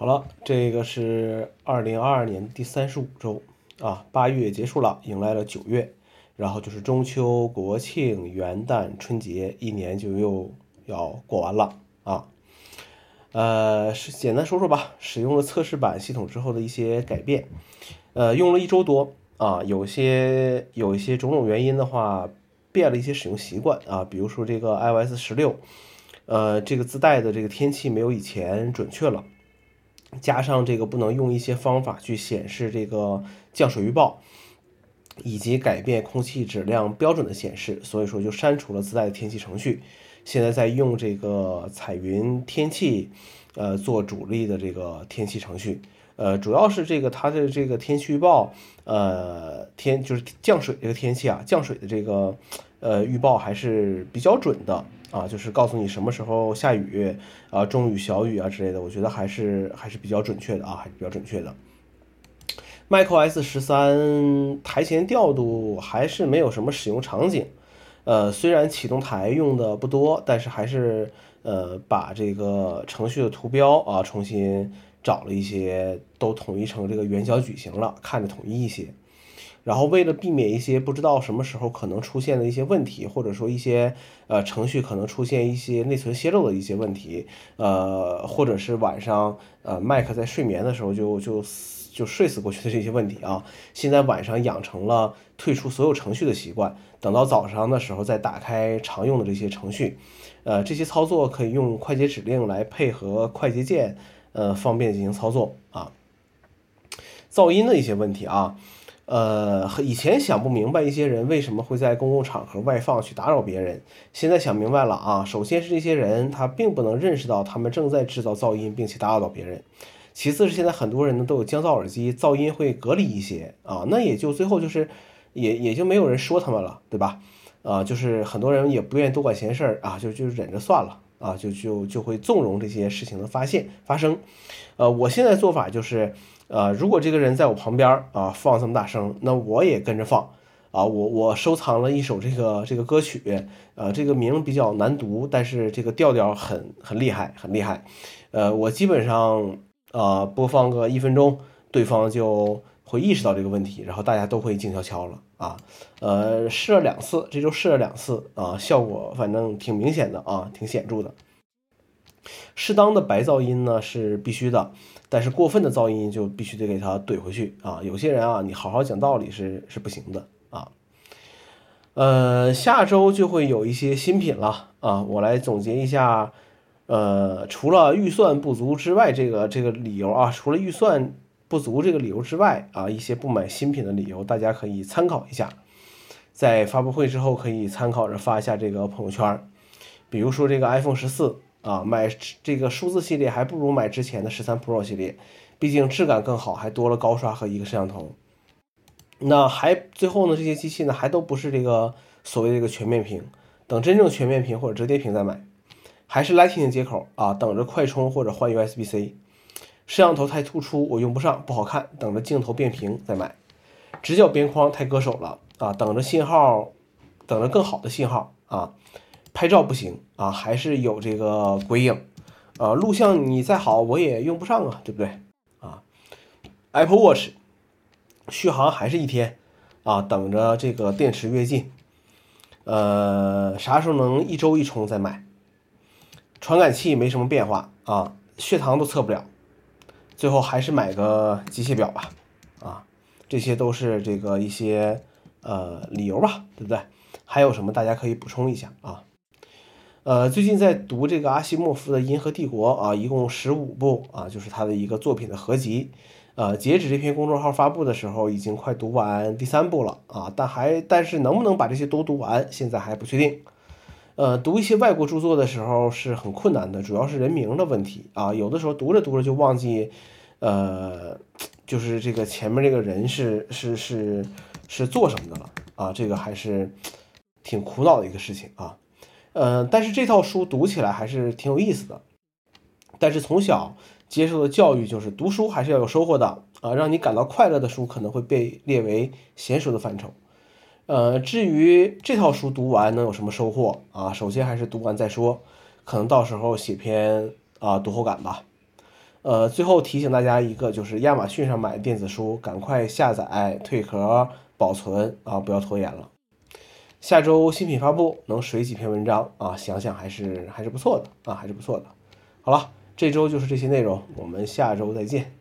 好了，这个是二零二二年第三十五周啊，八月结束了，迎来了九月，然后就是中秋、国庆、元旦、春节，一年就又要过完了啊。呃，是简单说说吧，使用了测试版系统之后的一些改变。呃，用了一周多啊，有些有一些种种原因的话，变了一些使用习惯啊，比如说这个 iOS 十六，呃，这个自带的这个天气没有以前准确了，加上这个不能用一些方法去显示这个降水预报，以及改变空气质量标准的显示，所以说就删除了自带的天气程序。现在在用这个彩云天气，呃，做主力的这个天气程序，呃，主要是这个它的这个天气预报，呃，天就是降水这个天气啊，降水的这个呃预报还是比较准的啊，就是告诉你什么时候下雨啊，中雨、小雨啊之类的，我觉得还是还是比较准确的啊，还是比较准确的。macOS 十三台前调度还是没有什么使用场景。呃，虽然启动台用的不多，但是还是呃把这个程序的图标啊重新找了一些，都统一成这个圆角矩形了，看着统一一些。然后为了避免一些不知道什么时候可能出现的一些问题，或者说一些呃程序可能出现一些内存泄露的一些问题，呃，或者是晚上呃 Mac 在睡眠的时候就就。就睡死过去的这些问题啊，现在晚上养成了退出所有程序的习惯，等到早上的时候再打开常用的这些程序，呃，这些操作可以用快捷指令来配合快捷键，呃，方便进行操作啊。噪音的一些问题啊，呃，以前想不明白一些人为什么会在公共场合外放去打扰别人，现在想明白了啊。首先是这些人他并不能认识到他们正在制造噪音，并且打扰到别人。其次是现在很多人呢都有降噪耳机，噪音会隔离一些啊，那也就最后就是也也就没有人说他们了，对吧？啊，就是很多人也不愿意多管闲事儿啊，就就忍着算了啊，就就就会纵容这些事情的发现发生。呃，我现在做法就是，呃，如果这个人在我旁边啊放这么大声，那我也跟着放啊。我我收藏了一首这个这个歌曲，呃，这个名比较难读，但是这个调调很很厉害，很厉害。呃，我基本上。啊，播放个一分钟，对方就会意识到这个问题，然后大家都会静悄悄了啊。呃，试了两次，这周试了两次啊，效果反正挺明显的啊，挺显著的。适当的白噪音呢是必须的，但是过分的噪音就必须得给它怼回去啊。有些人啊，你好好讲道理是是不行的啊。呃，下周就会有一些新品了啊，我来总结一下。呃，除了预算不足之外，这个这个理由啊，除了预算不足这个理由之外啊，一些不买新品的理由，大家可以参考一下，在发布会之后可以参考着发一下这个朋友圈。比如说这个 iPhone 十四啊，买这个数字系列还不如买之前的十三 Pro 系列，毕竟质感更好，还多了高刷和一个摄像头。那还最后呢，这些机器呢还都不是这个所谓这个全面屏，等真正全面屏或者折叠屏再买。还是 Lightning 接口啊，等着快充或者换 USB-C。摄像头太突出，我用不上，不好看，等着镜头变平再买。直角边框太割手了啊，等着信号，等着更好的信号啊。拍照不行啊，还是有这个鬼影啊。录像你再好，我也用不上啊，对不对啊？Apple Watch 续航还是一天啊，等着这个电池越近。呃，啥时候能一周一充再买？传感器没什么变化啊，血糖都测不了，最后还是买个机械表吧，啊，这些都是这个一些呃理由吧，对不对？还有什么大家可以补充一下啊？呃，最近在读这个阿西莫夫的《银河帝国》啊，一共十五部啊，就是他的一个作品的合集，呃，截止这篇公众号发布的时候，已经快读完第三部了啊，但还但是能不能把这些都读完，现在还不确定。呃，读一些外国著作的时候是很困难的，主要是人名的问题啊。有的时候读着读着就忘记，呃，就是这个前面这个人是是是是做什么的了啊。这个还是挺苦恼的一个事情啊。呃，但是这套书读起来还是挺有意思的。但是从小接受的教育就是读书还是要有收获的啊，让你感到快乐的书可能会被列为娴熟的范畴。呃，至于这套书读完能有什么收获啊？首先还是读完再说，可能到时候写篇啊读后感吧。呃，最后提醒大家一个，就是亚马逊上买电子书，赶快下载、退壳、保存啊，不要拖延了。下周新品发布，能水几篇文章啊，想想还是还是不错的啊，还是不错的。好了，这周就是这些内容，我们下周再见。